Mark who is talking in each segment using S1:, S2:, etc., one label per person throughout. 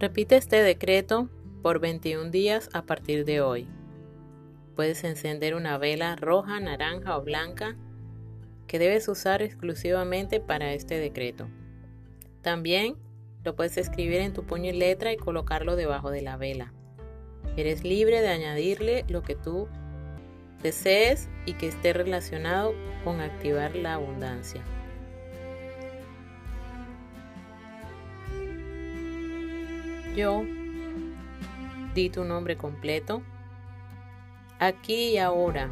S1: Repite este decreto por 21 días a partir de hoy. Puedes encender una vela roja, naranja o blanca que debes usar exclusivamente para este decreto. También lo puedes escribir en tu puño y letra y colocarlo debajo de la vela. Eres libre de añadirle lo que tú desees y que esté relacionado con activar la abundancia. Yo di tu nombre completo. Aquí y ahora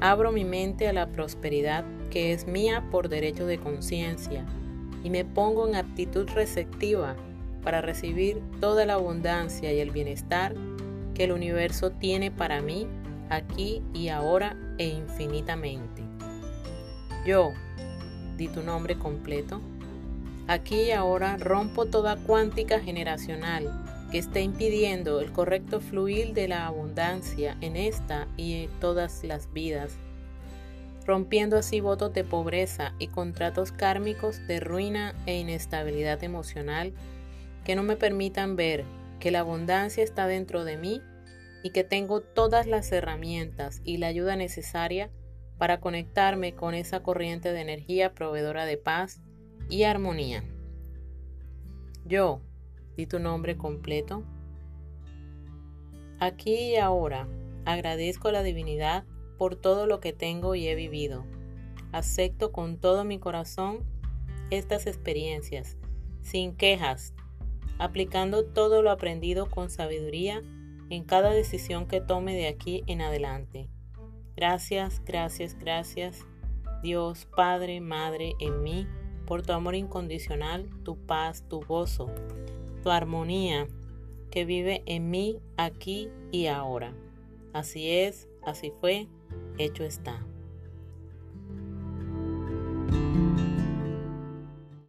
S1: abro mi mente a la prosperidad que es mía por derecho de conciencia y me pongo en actitud receptiva para recibir toda la abundancia y el bienestar que el universo tiene para mí aquí y ahora e infinitamente. Yo, di tu nombre completo, Aquí y ahora rompo toda cuántica generacional que esté impidiendo el correcto fluir de la abundancia en esta y en todas las vidas, rompiendo así votos de pobreza y contratos kármicos de ruina e inestabilidad emocional que no me permitan ver que la abundancia está dentro de mí y que tengo todas las herramientas y la ayuda necesaria para conectarme con esa corriente de energía proveedora de paz, y armonía. Yo, di tu nombre completo. Aquí y ahora agradezco a la divinidad por todo lo que tengo y he vivido. Acepto con todo mi corazón estas experiencias, sin quejas, aplicando todo lo aprendido con sabiduría en cada decisión que tome de aquí en adelante. Gracias, gracias, gracias, Dios, Padre, Madre, en mí por tu amor incondicional, tu paz, tu gozo, tu armonía que vive en mí aquí y ahora. Así es, así fue, hecho está.